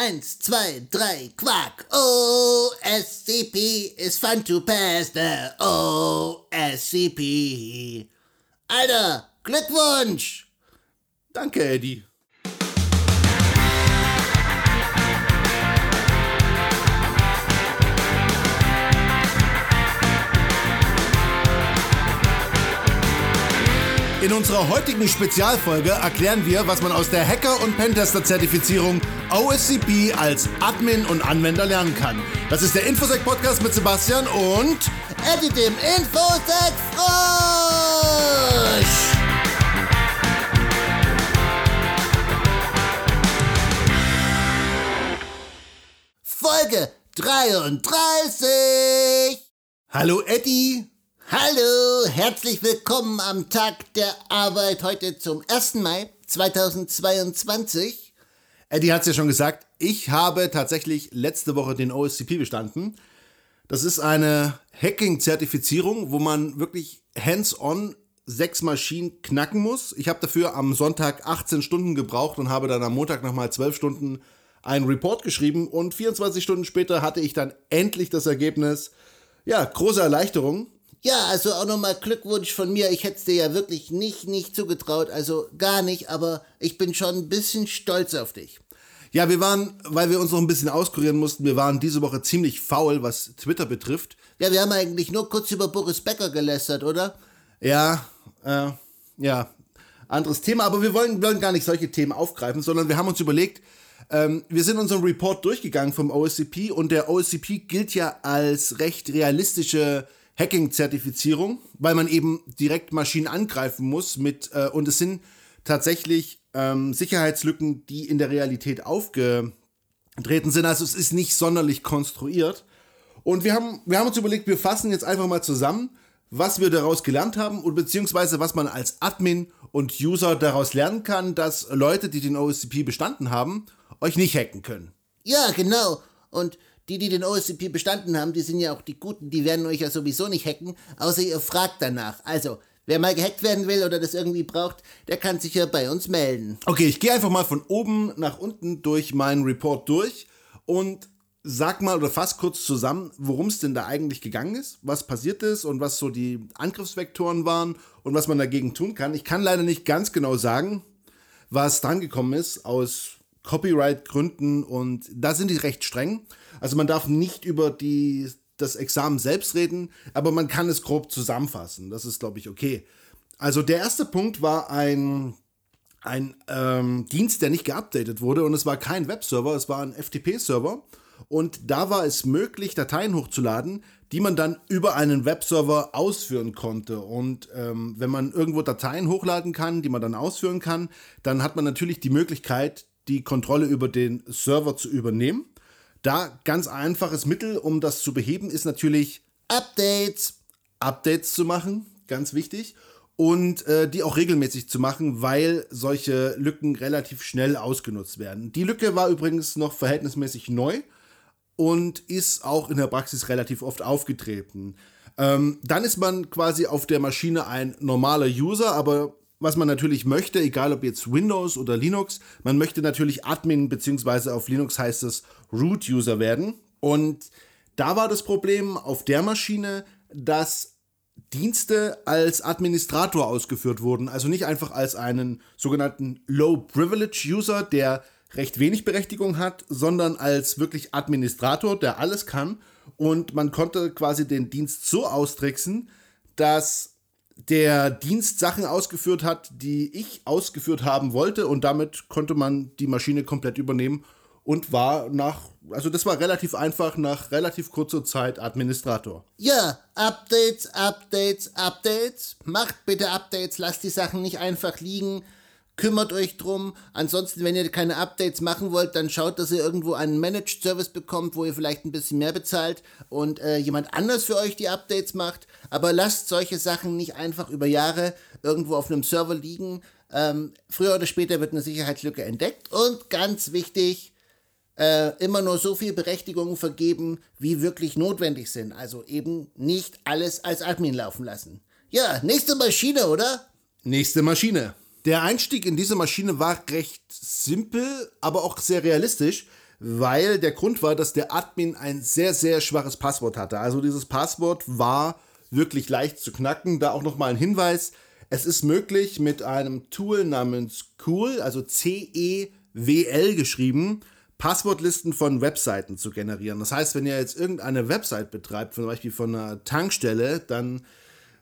Eins, zwei, drei, Quack. OSCP is fun to pass the OSCP. Alter, Glückwunsch! Danke, Eddie. In unserer heutigen Spezialfolge erklären wir, was man aus der Hacker- und Pentester-Zertifizierung OSCP als Admin und Anwender lernen kann. Das ist der Infosec-Podcast mit Sebastian und Eddie dem Infosec Frosch! Folge 33! Hallo Eddie! Hallo, herzlich willkommen am Tag der Arbeit heute zum 1. Mai 2022. Eddie hat es ja schon gesagt, ich habe tatsächlich letzte Woche den OSCP bestanden. Das ist eine Hacking-Zertifizierung, wo man wirklich hands-on sechs Maschinen knacken muss. Ich habe dafür am Sonntag 18 Stunden gebraucht und habe dann am Montag nochmal 12 Stunden einen Report geschrieben und 24 Stunden später hatte ich dann endlich das Ergebnis. Ja, große Erleichterung. Ja, also auch nochmal Glückwunsch von mir. Ich hätte es dir ja wirklich nicht, nicht zugetraut, also gar nicht, aber ich bin schon ein bisschen stolz auf dich. Ja, wir waren, weil wir uns noch ein bisschen auskurieren mussten, wir waren diese Woche ziemlich faul, was Twitter betrifft. Ja, wir haben eigentlich nur kurz über Boris Becker gelästert, oder? Ja, äh, ja, anderes Thema, aber wir wollen, wollen gar nicht solche Themen aufgreifen, sondern wir haben uns überlegt, ähm, wir sind unseren Report durchgegangen vom OSCP und der OSCP gilt ja als recht realistische Hacking-Zertifizierung, weil man eben direkt Maschinen angreifen muss mit, äh, und es sind tatsächlich ähm, Sicherheitslücken, die in der Realität aufgetreten sind. Also es ist nicht sonderlich konstruiert. Und wir haben, wir haben uns überlegt, wir fassen jetzt einfach mal zusammen, was wir daraus gelernt haben und beziehungsweise was man als Admin und User daraus lernen kann, dass Leute, die den OSCP bestanden haben, euch nicht hacken können. Ja, genau. Und die, die den OSCP bestanden haben, die sind ja auch die Guten, die werden euch ja sowieso nicht hacken, außer ihr fragt danach. Also, wer mal gehackt werden will oder das irgendwie braucht, der kann sich ja bei uns melden. Okay, ich gehe einfach mal von oben nach unten durch meinen Report durch und sag mal oder fass kurz zusammen, worum es denn da eigentlich gegangen ist, was passiert ist und was so die Angriffsvektoren waren und was man dagegen tun kann. Ich kann leider nicht ganz genau sagen, was dran gekommen ist aus Copyright-Gründen und da sind die recht streng. Also man darf nicht über die, das Examen selbst reden, aber man kann es grob zusammenfassen. Das ist, glaube ich, okay. Also der erste Punkt war ein, ein ähm, Dienst, der nicht geupdatet wurde und es war kein Webserver, es war ein FTP-Server. Und da war es möglich, Dateien hochzuladen, die man dann über einen Webserver ausführen konnte. Und ähm, wenn man irgendwo Dateien hochladen kann, die man dann ausführen kann, dann hat man natürlich die Möglichkeit, die Kontrolle über den Server zu übernehmen. Da ganz einfaches Mittel, um das zu beheben, ist natürlich Updates. Updates zu machen, ganz wichtig. Und äh, die auch regelmäßig zu machen, weil solche Lücken relativ schnell ausgenutzt werden. Die Lücke war übrigens noch verhältnismäßig neu und ist auch in der Praxis relativ oft aufgetreten. Ähm, dann ist man quasi auf der Maschine ein normaler User, aber was man natürlich möchte, egal ob jetzt Windows oder Linux, man möchte natürlich Admin, beziehungsweise auf Linux heißt es Root-User werden. Und da war das Problem auf der Maschine, dass Dienste als Administrator ausgeführt wurden. Also nicht einfach als einen sogenannten Low-Privilege-User, der recht wenig Berechtigung hat, sondern als wirklich Administrator, der alles kann. Und man konnte quasi den Dienst so austricksen, dass der Dienst Sachen ausgeführt hat, die ich ausgeführt haben wollte und damit konnte man die Maschine komplett übernehmen und war nach, also das war relativ einfach, nach relativ kurzer Zeit Administrator. Ja, Updates, Updates, Updates. Macht bitte Updates, lasst die Sachen nicht einfach liegen kümmert euch drum. Ansonsten, wenn ihr keine Updates machen wollt, dann schaut, dass ihr irgendwo einen Managed Service bekommt, wo ihr vielleicht ein bisschen mehr bezahlt und äh, jemand anders für euch die Updates macht. Aber lasst solche Sachen nicht einfach über Jahre irgendwo auf einem Server liegen. Ähm, früher oder später wird eine Sicherheitslücke entdeckt und ganz wichtig, äh, immer nur so viel Berechtigungen vergeben, wie wirklich notwendig sind. Also eben nicht alles als Admin laufen lassen. Ja, nächste Maschine, oder? Nächste Maschine. Der Einstieg in diese Maschine war recht simpel, aber auch sehr realistisch, weil der Grund war, dass der Admin ein sehr, sehr schwaches Passwort hatte. Also dieses Passwort war wirklich leicht zu knacken. Da auch nochmal ein Hinweis. Es ist möglich mit einem Tool namens Cool, also C-E-W-L geschrieben, Passwortlisten von Webseiten zu generieren. Das heißt, wenn ihr jetzt irgendeine Website betreibt, zum Beispiel von einer Tankstelle, dann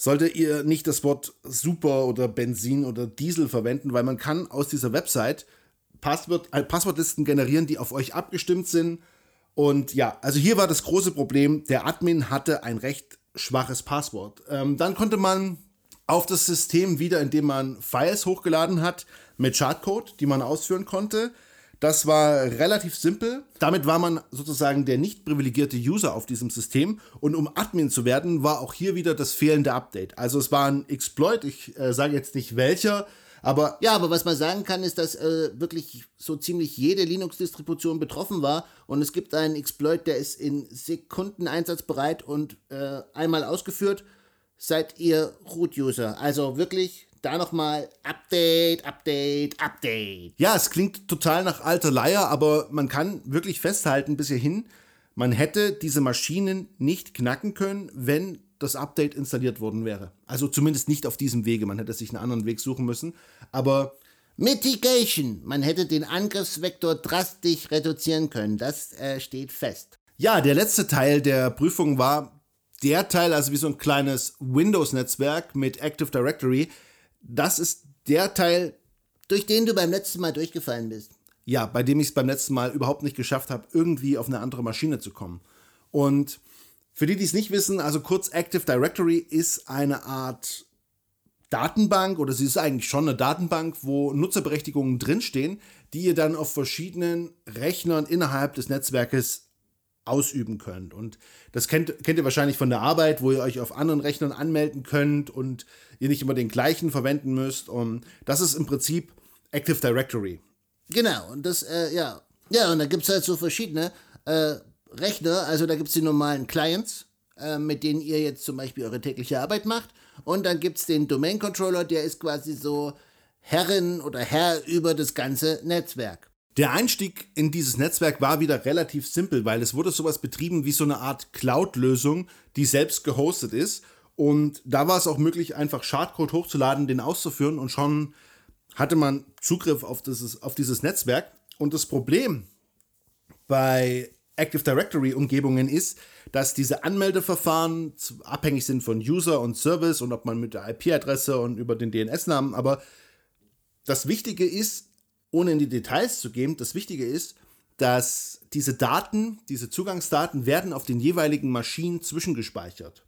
solltet ihr nicht das Wort Super oder Benzin oder Diesel verwenden, weil man kann aus dieser Website Passwort, äh, Passwortlisten generieren, die auf euch abgestimmt sind. Und ja, also hier war das große Problem, der Admin hatte ein recht schwaches Passwort. Ähm, dann konnte man auf das System wieder, indem man Files hochgeladen hat mit Chartcode, die man ausführen konnte. Das war relativ simpel. Damit war man sozusagen der nicht privilegierte User auf diesem System. Und um Admin zu werden, war auch hier wieder das fehlende Update. Also es war ein Exploit, ich äh, sage jetzt nicht welcher, aber ja, aber was man sagen kann, ist, dass äh, wirklich so ziemlich jede Linux-Distribution betroffen war. Und es gibt einen Exploit, der ist in Sekunden einsatzbereit und äh, einmal ausgeführt. Seid ihr Root-User. Also wirklich da nochmal Update, Update, Update. Ja, es klingt total nach alter Leier, aber man kann wirklich festhalten bis hierhin, man hätte diese Maschinen nicht knacken können, wenn das Update installiert worden wäre. Also zumindest nicht auf diesem Wege. Man hätte sich einen anderen Weg suchen müssen. Aber Mitigation. Man hätte den Angriffsvektor drastisch reduzieren können. Das äh, steht fest. Ja, der letzte Teil der Prüfung war der Teil, also wie so ein kleines Windows-Netzwerk mit Active Directory. Das ist der Teil, durch den du beim letzten Mal durchgefallen bist. Ja, bei dem ich es beim letzten Mal überhaupt nicht geschafft habe, irgendwie auf eine andere Maschine zu kommen. Und für die, die es nicht wissen, also kurz Active Directory ist eine Art Datenbank oder sie ist eigentlich schon eine Datenbank, wo Nutzerberechtigungen drinstehen, die ihr dann auf verschiedenen Rechnern innerhalb des Netzwerkes ausüben könnt. Und das kennt, kennt ihr wahrscheinlich von der Arbeit, wo ihr euch auf anderen Rechnern anmelden könnt und ihr nicht immer den gleichen verwenden müsst. Und das ist im Prinzip Active Directory. Genau, und das, äh, ja. Ja, und da gibt es halt so verschiedene. Äh, Rechner, also da gibt es die normalen Clients, äh, mit denen ihr jetzt zum Beispiel eure tägliche Arbeit macht. Und dann gibt es den Domain Controller, der ist quasi so Herrin oder Herr über das ganze Netzwerk. Der Einstieg in dieses Netzwerk war wieder relativ simpel, weil es wurde sowas betrieben wie so eine Art Cloud-Lösung, die selbst gehostet ist. Und da war es auch möglich, einfach Schadcode hochzuladen, den auszuführen und schon hatte man Zugriff auf dieses, auf dieses Netzwerk. Und das Problem bei Active Directory Umgebungen ist, dass diese Anmeldeverfahren abhängig sind von User und Service und ob man mit der IP-Adresse und über den DNS-Namen, aber das Wichtige ist, ohne in die Details zu gehen, das Wichtige ist, dass diese Daten, diese Zugangsdaten werden auf den jeweiligen Maschinen zwischengespeichert.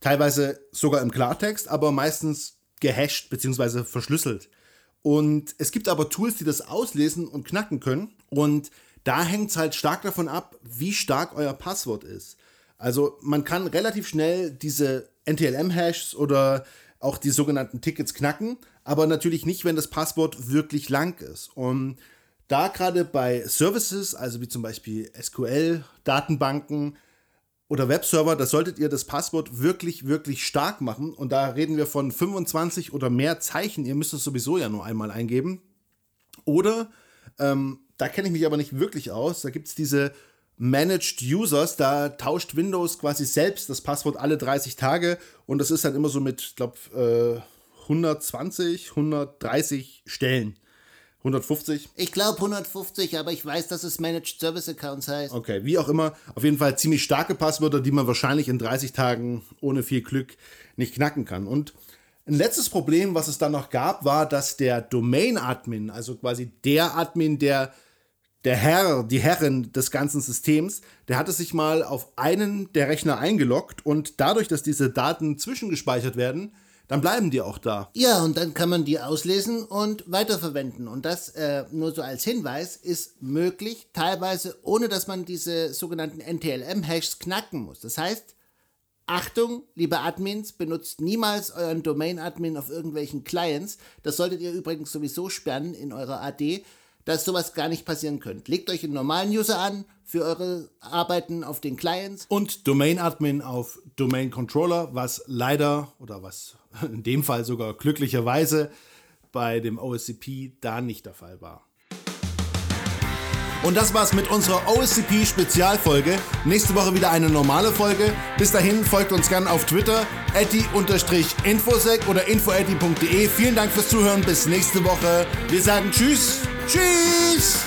Teilweise sogar im Klartext, aber meistens gehasht bzw. verschlüsselt. Und es gibt aber Tools, die das auslesen und knacken können. Und da hängt es halt stark davon ab, wie stark euer Passwort ist. Also man kann relativ schnell diese NTLM-Hashes oder auch die sogenannten Tickets knacken, aber natürlich nicht, wenn das Passwort wirklich lang ist. Und da gerade bei Services, also wie zum Beispiel SQL-Datenbanken oder Webserver, da solltet ihr das Passwort wirklich, wirklich stark machen. Und da reden wir von 25 oder mehr Zeichen. Ihr müsst es sowieso ja nur einmal eingeben. Oder ähm, da kenne ich mich aber nicht wirklich aus. Da gibt es diese Managed Users, da tauscht Windows quasi selbst das Passwort alle 30 Tage und das ist dann immer so mit, ich glaube, äh, 120, 130 Stellen. 150? Ich glaube 150, aber ich weiß, dass es Managed Service Accounts heißt. Okay, wie auch immer. Auf jeden Fall ziemlich starke Passwörter, die man wahrscheinlich in 30 Tagen ohne viel Glück nicht knacken kann. Und ein letztes Problem, was es dann noch gab, war, dass der Domain-Admin, also quasi der Admin, der der Herr, die Herrin des ganzen Systems, der hatte sich mal auf einen der Rechner eingeloggt und dadurch, dass diese Daten zwischengespeichert werden, dann bleiben die auch da. Ja, und dann kann man die auslesen und weiterverwenden. Und das äh, nur so als Hinweis ist möglich, teilweise ohne dass man diese sogenannten NTLM-Hashes knacken muss. Das heißt, Achtung, liebe Admins, benutzt niemals euren Domain-Admin auf irgendwelchen Clients. Das solltet ihr übrigens sowieso sperren in eurer AD, dass sowas gar nicht passieren könnte. Legt euch einen normalen User an für eure Arbeiten auf den Clients. Und Domain Admin auf Domain Controller, was leider oder was in dem Fall sogar glücklicherweise bei dem OSCP da nicht der Fall war. Und das war's mit unserer OSCP Spezialfolge. Nächste Woche wieder eine normale Folge. Bis dahin folgt uns gerne auf Twitter, infosec oder infoetti.de. Vielen Dank fürs Zuhören. Bis nächste Woche. Wir sagen Tschüss. Tschüss.